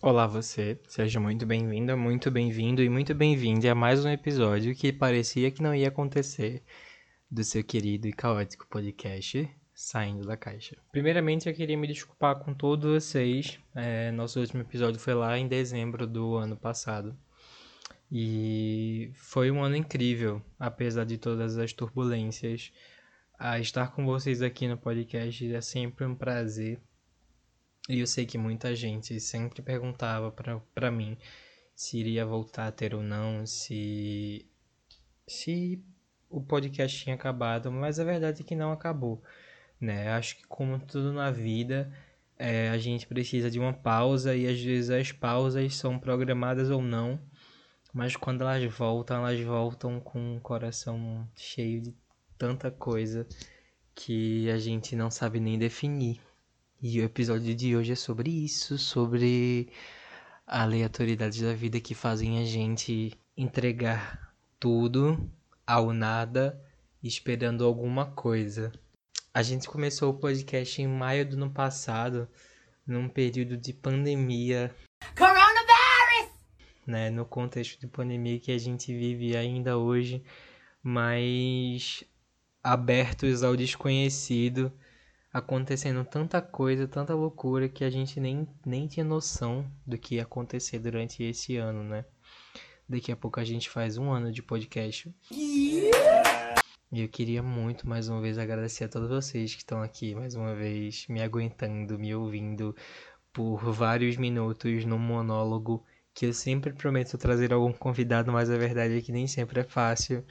Olá você, seja muito bem-vinda, muito bem-vindo e muito bem-vinde a mais um episódio que parecia que não ia acontecer do seu querido e caótico podcast Saindo da Caixa. Primeiramente eu queria me desculpar com todos vocês, é, nosso último episódio foi lá em dezembro do ano passado e foi um ano incrível, apesar de todas as turbulências. A estar com vocês aqui no podcast é sempre um prazer e eu sei que muita gente sempre perguntava para mim se iria voltar a ter ou não, se se o podcast tinha acabado, mas a verdade é que não acabou, né? Acho que como tudo na vida, é, a gente precisa de uma pausa e às vezes as pausas são programadas ou não, mas quando elas voltam, elas voltam com o coração cheio de tanta coisa que a gente não sabe nem definir. E o episódio de hoje é sobre isso, sobre aleatoriedades da vida que fazem a gente entregar tudo ao nada, esperando alguma coisa. A gente começou o podcast em maio do ano passado, num período de pandemia. Coronavirus! Né, no contexto de pandemia que a gente vive ainda hoje, mas abertos ao desconhecido acontecendo tanta coisa, tanta loucura que a gente nem, nem tinha noção do que ia acontecer durante esse ano, né? Daqui a pouco a gente faz um ano de podcast. E eu queria muito mais uma vez agradecer a todos vocês que estão aqui mais uma vez me aguentando, me ouvindo por vários minutos no monólogo que eu sempre prometo trazer algum convidado, mas a verdade é que nem sempre é fácil.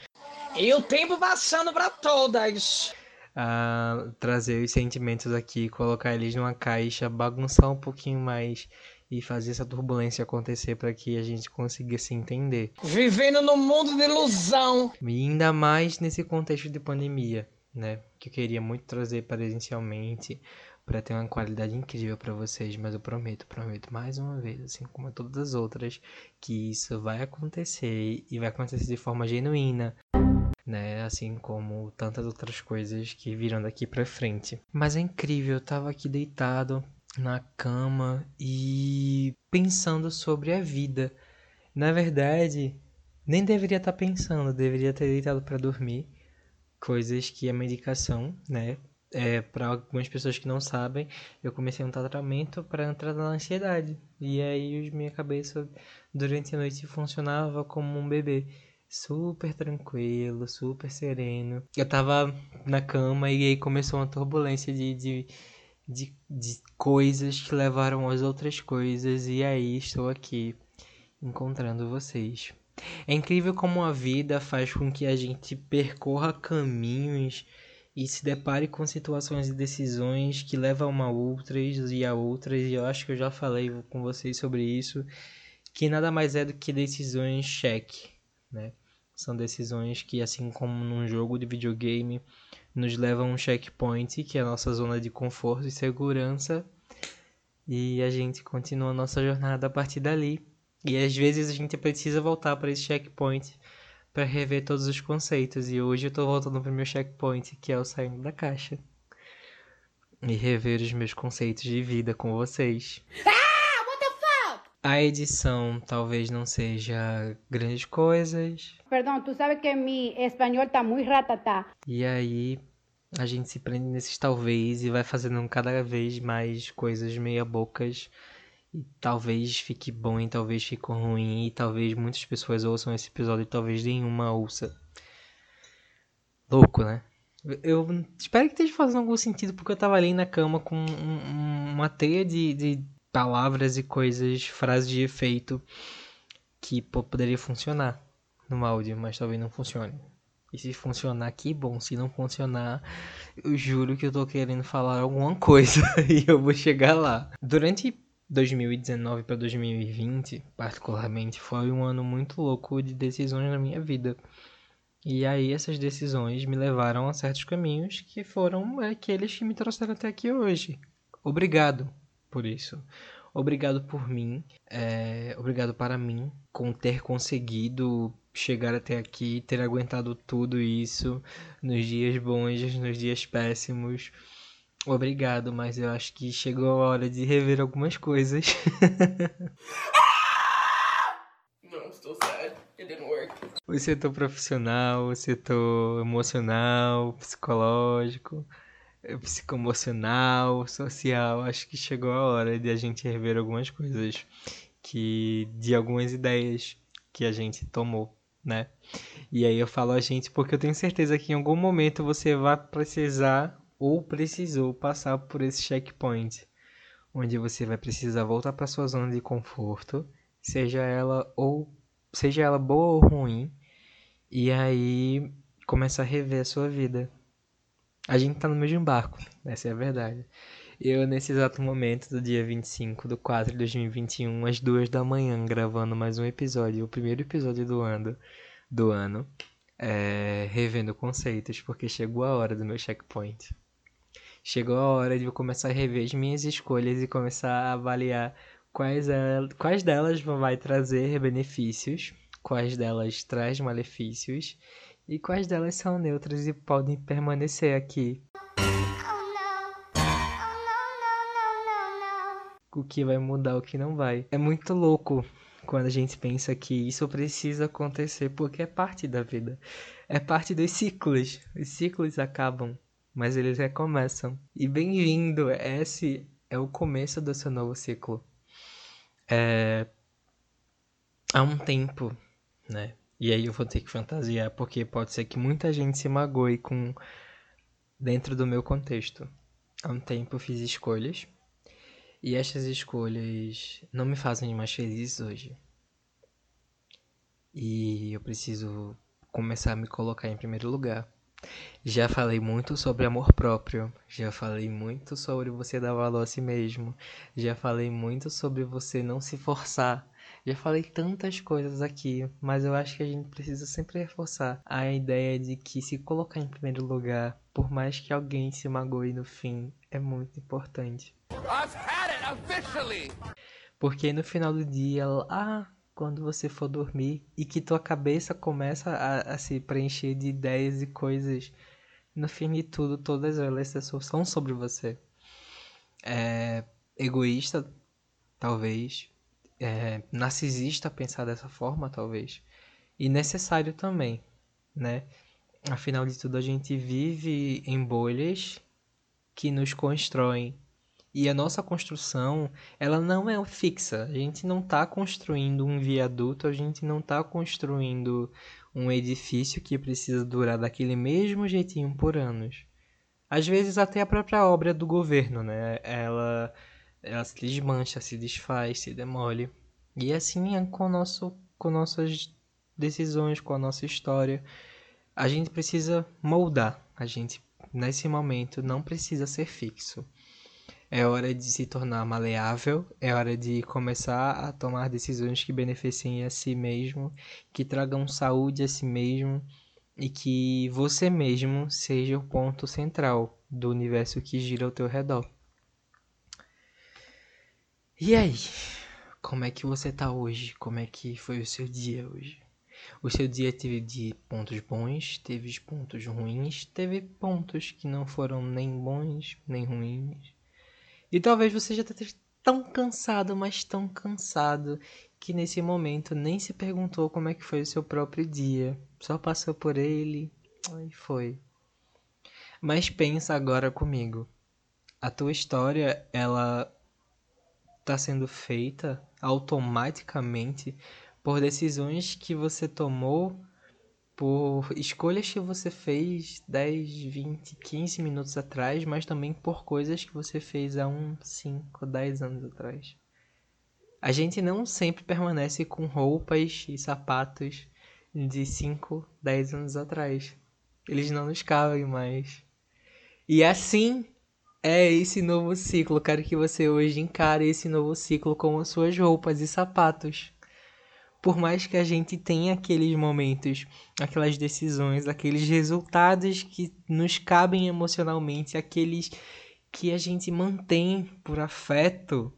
E o tempo passando para todas a trazer os sentimentos aqui, colocar eles numa caixa, bagunçar um pouquinho mais e fazer essa turbulência acontecer para que a gente consiga se entender. Vivendo no mundo de ilusão. E ainda mais nesse contexto de pandemia, né? Que eu queria muito trazer presencialmente para ter uma qualidade incrível para vocês, mas eu prometo, prometo mais uma vez, assim como todas as outras, que isso vai acontecer e vai acontecer de forma genuína né? Assim como tantas outras coisas que viram daqui para frente. Mas é incrível, eu tava aqui deitado na cama e pensando sobre a vida. Na verdade, nem deveria estar tá pensando, deveria ter deitado para dormir. Coisas que a medicação, né? É, para algumas pessoas que não sabem, eu comecei um tratamento para entrar na ansiedade. E aí minha cabeça durante a noite funcionava como um bebê super tranquilo, super sereno. Eu tava na cama e aí começou uma turbulência de, de, de, de coisas que levaram às outras coisas, e aí estou aqui encontrando vocês. É incrível como a vida faz com que a gente percorra caminhos e se depare com situações e decisões que levam a outras e a outras, e eu acho que eu já falei com vocês sobre isso, que nada mais é do que decisões cheque né? São decisões que, assim como num jogo de videogame, nos levam a um checkpoint, que é a nossa zona de conforto e segurança, e a gente continua a nossa jornada a partir dali. E às vezes a gente precisa voltar para esse checkpoint para rever todos os conceitos. E hoje eu estou voltando para o meu checkpoint, que é o saindo da caixa. E rever os meus conceitos de vida com vocês. A edição talvez não seja grandes coisas. Perdão, tu sabe que meu espanhol tá muito ratatá. E aí a gente se prende nesses talvez e vai fazendo cada vez mais coisas meia bocas. E talvez fique bom e talvez fique ruim. E talvez muitas pessoas ouçam esse episódio e talvez nenhuma ouça. Louco, né? Eu espero que esteja fazendo algum sentido, porque eu tava ali na cama com um, uma teia de, de palavras e coisas, frases de efeito que poderia funcionar no áudio, mas talvez não funcione. E se funcionar, que bom. Se não funcionar, eu juro que eu tô querendo falar alguma coisa e eu vou chegar lá. Durante 2019 para 2020, particularmente, foi um ano muito louco de decisões na minha vida. E aí essas decisões me levaram a certos caminhos que foram aqueles que me trouxeram até aqui hoje. Obrigado por isso. Obrigado por mim, é, obrigado para mim com ter conseguido chegar até aqui, ter aguentado tudo isso nos dias bons, nos dias péssimos. Obrigado, mas eu acho que chegou a hora de rever algumas coisas. I'm still sad. It didn't work. o setor profissional, o setor emocional, psicológico, psicoemocional, social. Acho que chegou a hora de a gente rever algumas coisas que de algumas ideias que a gente tomou, né? E aí eu falo a gente porque eu tenho certeza que em algum momento você vai precisar ou precisou passar por esse checkpoint, onde você vai precisar voltar para sua zona de conforto, seja ela ou seja ela boa ou ruim, e aí começar a rever a sua vida. A gente tá no mesmo barco, essa é a verdade. Eu, nesse exato momento do dia 25 do 4 de 2021, às duas da manhã, gravando mais um episódio, o primeiro episódio do ano, do ano é, revendo conceitos, porque chegou a hora do meu checkpoint. Chegou a hora de eu começar a rever as minhas escolhas e começar a avaliar quais, é, quais delas vai trazer benefícios, quais delas traz malefícios e quais delas são neutras e podem permanecer aqui. O que vai mudar, o que não vai. É muito louco quando a gente pensa que isso precisa acontecer porque é parte da vida. É parte dos ciclos. Os ciclos acabam, mas eles recomeçam. E bem-vindo, esse é o começo do seu novo ciclo. É... Há um tempo, né? E aí eu vou ter que fantasiar porque pode ser que muita gente se magoe com dentro do meu contexto. Há um tempo eu fiz escolhas e estas escolhas não me fazem mais feliz hoje. E eu preciso começar a me colocar em primeiro lugar. Já falei muito sobre amor próprio, já falei muito sobre você dar valor a si mesmo, já falei muito sobre você não se forçar. Já falei tantas coisas aqui, mas eu acho que a gente precisa sempre reforçar a ideia de que se colocar em primeiro lugar, por mais que alguém se magoe no fim, é muito importante. Porque no final do dia, lá quando você for dormir e que tua cabeça começa a, a se preencher de ideias e coisas, no fim de tudo, todas elas são sobre você. É egoísta, talvez. É narcisista pensar dessa forma, talvez. E necessário também, né? Afinal de tudo, a gente vive em bolhas que nos constroem e a nossa construção, ela não é fixa. A gente não está construindo um viaduto, a gente não está construindo um edifício que precisa durar daquele mesmo jeitinho por anos. Às vezes até a própria obra do governo, né? Ela, ela se desmancha, se desfaz, se demole. E assim é com, nosso, com nossas decisões, com a nossa história. A gente precisa moldar. A gente, nesse momento, não precisa ser fixo. É hora de se tornar maleável, é hora de começar a tomar decisões que beneficiem a si mesmo, que tragam saúde a si mesmo e que você mesmo seja o ponto central do universo que gira ao teu redor. E aí? Como é que você tá hoje? Como é que foi o seu dia hoje? O seu dia teve de pontos bons, teve pontos ruins, teve pontos que não foram nem bons nem ruins. E talvez você já esteja tão cansado, mas tão cansado, que nesse momento nem se perguntou como é que foi o seu próprio dia. Só passou por ele e foi. Mas pensa agora comigo. A tua história, ela está sendo feita automaticamente por decisões que você tomou por escolhas que você fez 10, 20, 15 minutos atrás, mas também por coisas que você fez há uns 5, 10 anos atrás. A gente não sempre permanece com roupas e sapatos de 5, 10 anos atrás. Eles não nos cabem mais. E assim é esse novo ciclo. Quero que você hoje encare esse novo ciclo com as suas roupas e sapatos por mais que a gente tenha aqueles momentos, aquelas decisões, aqueles resultados que nos cabem emocionalmente, aqueles que a gente mantém por afeto,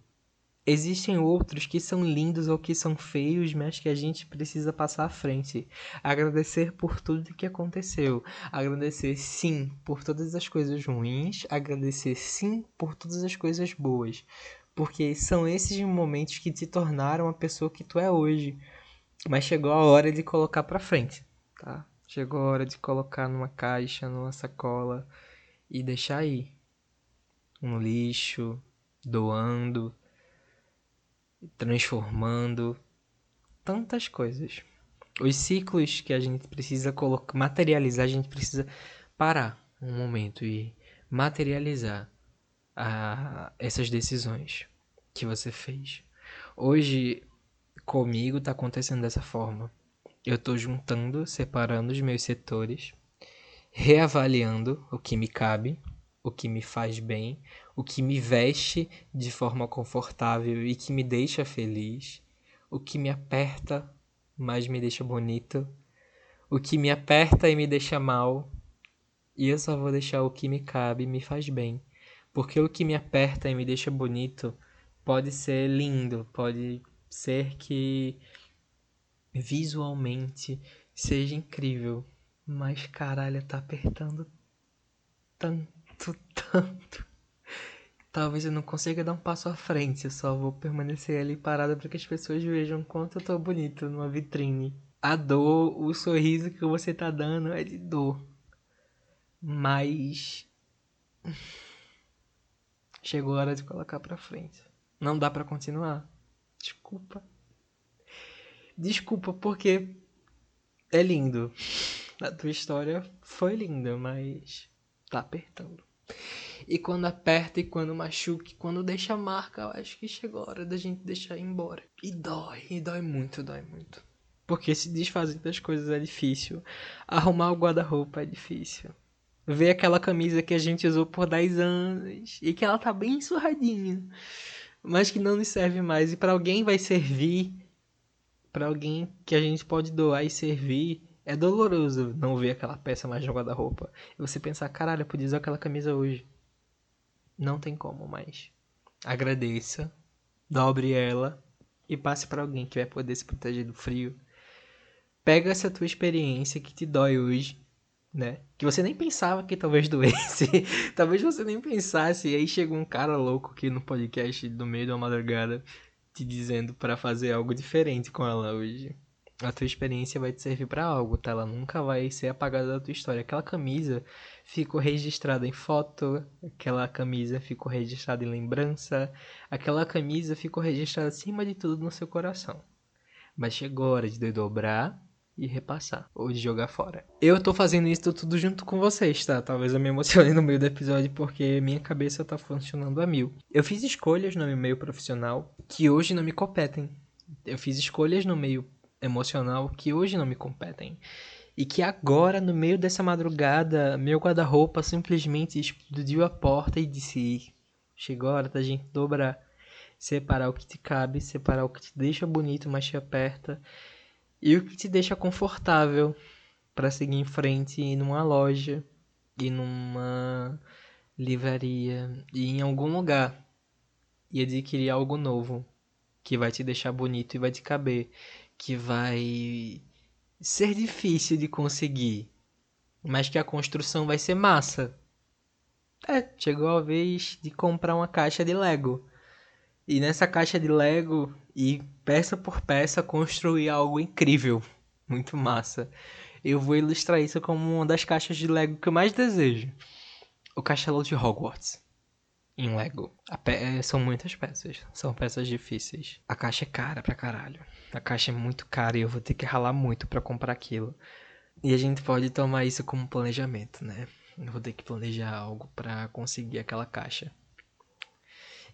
Existem outros que são lindos ou que são feios, mas que a gente precisa passar à frente. Agradecer por tudo que aconteceu. Agradecer sim por todas as coisas ruins. Agradecer sim por todas as coisas boas. Porque são esses momentos que te tornaram a pessoa que tu é hoje. Mas chegou a hora de colocar pra frente, tá? Chegou a hora de colocar numa caixa, numa sacola e deixar aí. No lixo, doando transformando tantas coisas. Os ciclos que a gente precisa colocar, materializar, a gente precisa parar um momento e materializar a, essas decisões que você fez. Hoje, comigo está acontecendo dessa forma. Eu estou juntando, separando os meus setores, reavaliando o que me cabe, o que me faz bem, o que me veste de forma confortável e que me deixa feliz, o que me aperta, mas me deixa bonito, o que me aperta e me deixa mal, e eu só vou deixar o que me cabe e me faz bem, porque o que me aperta e me deixa bonito pode ser lindo, pode ser que visualmente seja incrível, mas caralho, tá apertando tanto, tanto Talvez eu não consiga dar um passo à frente, eu só vou permanecer ali parada para que as pessoas vejam quanto eu tô bonito numa vitrine. A dor, o sorriso que você tá dando é de dor. Mas. Chegou a hora de colocar pra frente. Não dá para continuar. Desculpa. Desculpa, porque é lindo. A tua história foi linda, mas tá apertando. E quando aperta e quando machuca, e quando deixa marca, eu acho que chegou a hora da gente deixar ir embora. E dói, e dói muito, dói muito. Porque se desfazer das coisas é difícil. Arrumar o guarda-roupa é difícil. Ver aquela camisa que a gente usou por 10 anos e que ela tá bem surradinha, mas que não nos serve mais e para alguém vai servir, para alguém que a gente pode doar e servir, é doloroso não ver aquela peça mais no guarda-roupa. E você pensar, caralho, eu podia usar aquela camisa hoje. Não tem como mais. Agradeça, dobre ela e passe para alguém que vai poder se proteger do frio. Pega essa tua experiência que te dói hoje, né? Que você nem pensava que talvez doesse. talvez você nem pensasse. E aí chega um cara louco aqui no podcast do meio da madrugada te dizendo para fazer algo diferente com ela hoje a tua experiência vai te servir para algo, tá? Ela nunca vai ser apagada da tua história. Aquela camisa ficou registrada em foto, aquela camisa ficou registrada em lembrança, aquela camisa ficou registrada acima de tudo no seu coração. Mas chegou a hora de dobrar e repassar, ou de jogar fora. Eu tô fazendo isso tudo junto com vocês, tá? Talvez eu me emocione no meio do episódio porque minha cabeça tá funcionando a mil. Eu fiz escolhas no meu meio profissional que hoje não me competem. Eu fiz escolhas no meio emocional que hoje não me competem. E que agora, no meio dessa madrugada, meu guarda-roupa simplesmente explodiu a porta e disse: Chegou a hora da gente dobrar. Separar o que te cabe, separar o que te deixa bonito, mas te aperta. E o que te deixa confortável para seguir em frente e numa loja, e numa livraria, e em algum lugar. E adquirir algo novo que vai te deixar bonito e vai te caber que vai ser difícil de conseguir, mas que a construção vai ser massa. É, chegou a vez de comprar uma caixa de Lego. E nessa caixa de Lego, e peça por peça, construir algo incrível. Muito massa. Eu vou ilustrar isso como uma das caixas de Lego que eu mais desejo. O Castelo de Hogwarts em Lego. Pe... É, são muitas peças. São peças difíceis. A caixa é cara pra caralho. A caixa é muito cara e eu vou ter que ralar muito para comprar aquilo. E a gente pode tomar isso como planejamento, né? Eu vou ter que planejar algo para conseguir aquela caixa.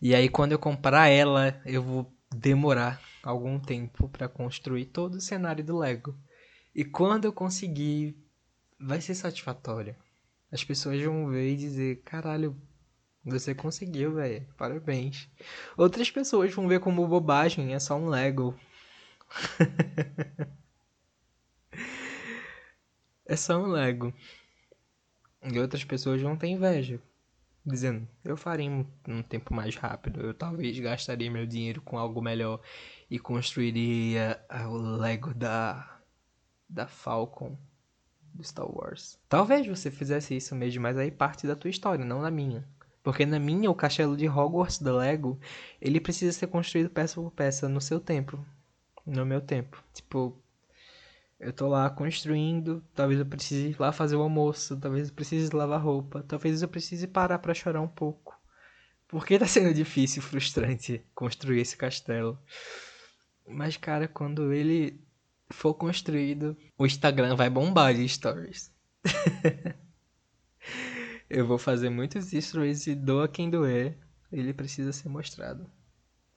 E aí quando eu comprar ela, eu vou demorar algum tempo para construir todo o cenário do Lego. E quando eu conseguir, vai ser satisfatório. As pessoas vão ver e dizer: caralho, você conseguiu, velho. Parabéns. Outras pessoas vão ver como bobagem, é só um Lego. é só um Lego. E outras pessoas vão ter inveja. dizendo, eu faria um, um tempo mais rápido, eu talvez gastaria meu dinheiro com algo melhor e construiria o Lego da da Falcon do Star Wars. Talvez você fizesse isso mesmo, mas aí parte da tua história, não da minha. Porque na minha, o castelo de Hogwarts da Lego, ele precisa ser construído peça por peça no seu tempo. No meu tempo. Tipo, eu tô lá construindo, talvez eu precise ir lá fazer o almoço, talvez eu precise lavar roupa, talvez eu precise parar para chorar um pouco. Porque tá sendo difícil, frustrante construir esse castelo. Mas, cara, quando ele for construído, o Instagram vai bombar de stories. eu vou fazer muitos stories e doa quem doer. Ele precisa ser mostrado.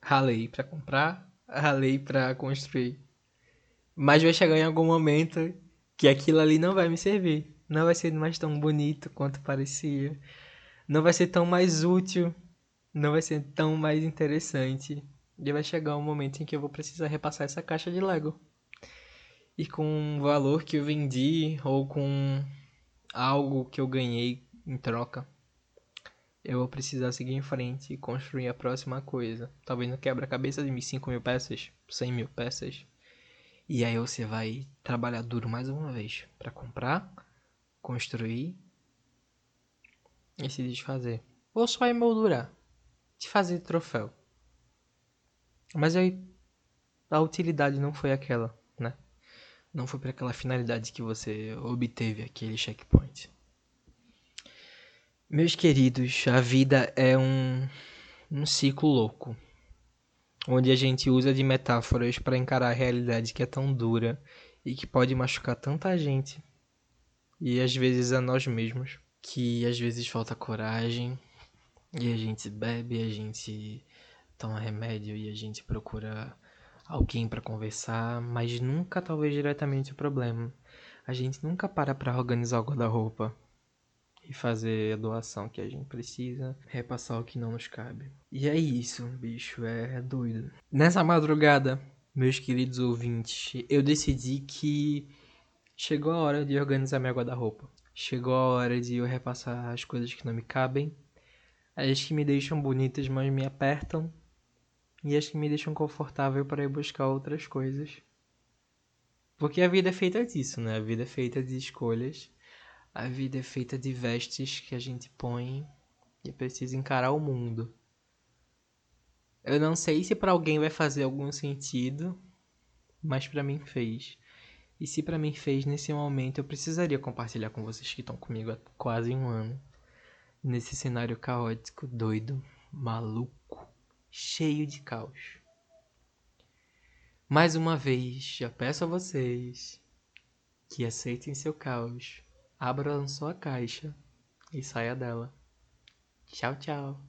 Ralei para comprar, ralei para construir. Mas vai chegar em algum momento que aquilo ali não vai me servir. Não vai ser mais tão bonito quanto parecia. Não vai ser tão mais útil. Não vai ser tão mais interessante. E vai chegar um momento em que eu vou precisar repassar essa caixa de Lego. E com o valor que eu vendi ou com algo que eu ganhei em troca, eu vou precisar seguir em frente e construir a próxima coisa. Talvez no quebra-cabeça de 5 mil peças, 100 mil peças. E aí você vai trabalhar duro mais uma vez para comprar, construir e se desfazer. Ou só emoldurar, te fazer troféu. Mas aí a utilidade não foi aquela, né? Não foi para aquela finalidade que você obteve aquele checkpoint. Meus queridos, a vida é um, um ciclo louco onde a gente usa de metáforas para encarar a realidade que é tão dura e que pode machucar tanta gente e às vezes a nós mesmos, que às vezes falta coragem e a gente bebe, a gente toma remédio e a gente procura alguém para conversar, mas nunca talvez diretamente o problema. A gente nunca para para organizar o guarda-roupa, e fazer a doação que a gente precisa, repassar o que não nos cabe. E é isso, bicho, é, é doido. Nessa madrugada, meus queridos ouvintes, eu decidi que chegou a hora de organizar minha guarda-roupa. Chegou a hora de eu repassar as coisas que não me cabem, as que me deixam bonitas, mas me apertam, e as que me deixam confortável para ir buscar outras coisas. Porque a vida é feita disso, né? A vida é feita de escolhas a vida é feita de vestes que a gente põe e precisa encarar o mundo. Eu não sei se para alguém vai fazer algum sentido, mas para mim fez. E se para mim fez nesse momento, eu precisaria compartilhar com vocês que estão comigo há quase um ano. Nesse cenário caótico, doido, maluco, cheio de caos. Mais uma vez, já peço a vocês que aceitem seu caos Abra sua caixa e saia dela. Tchau, tchau.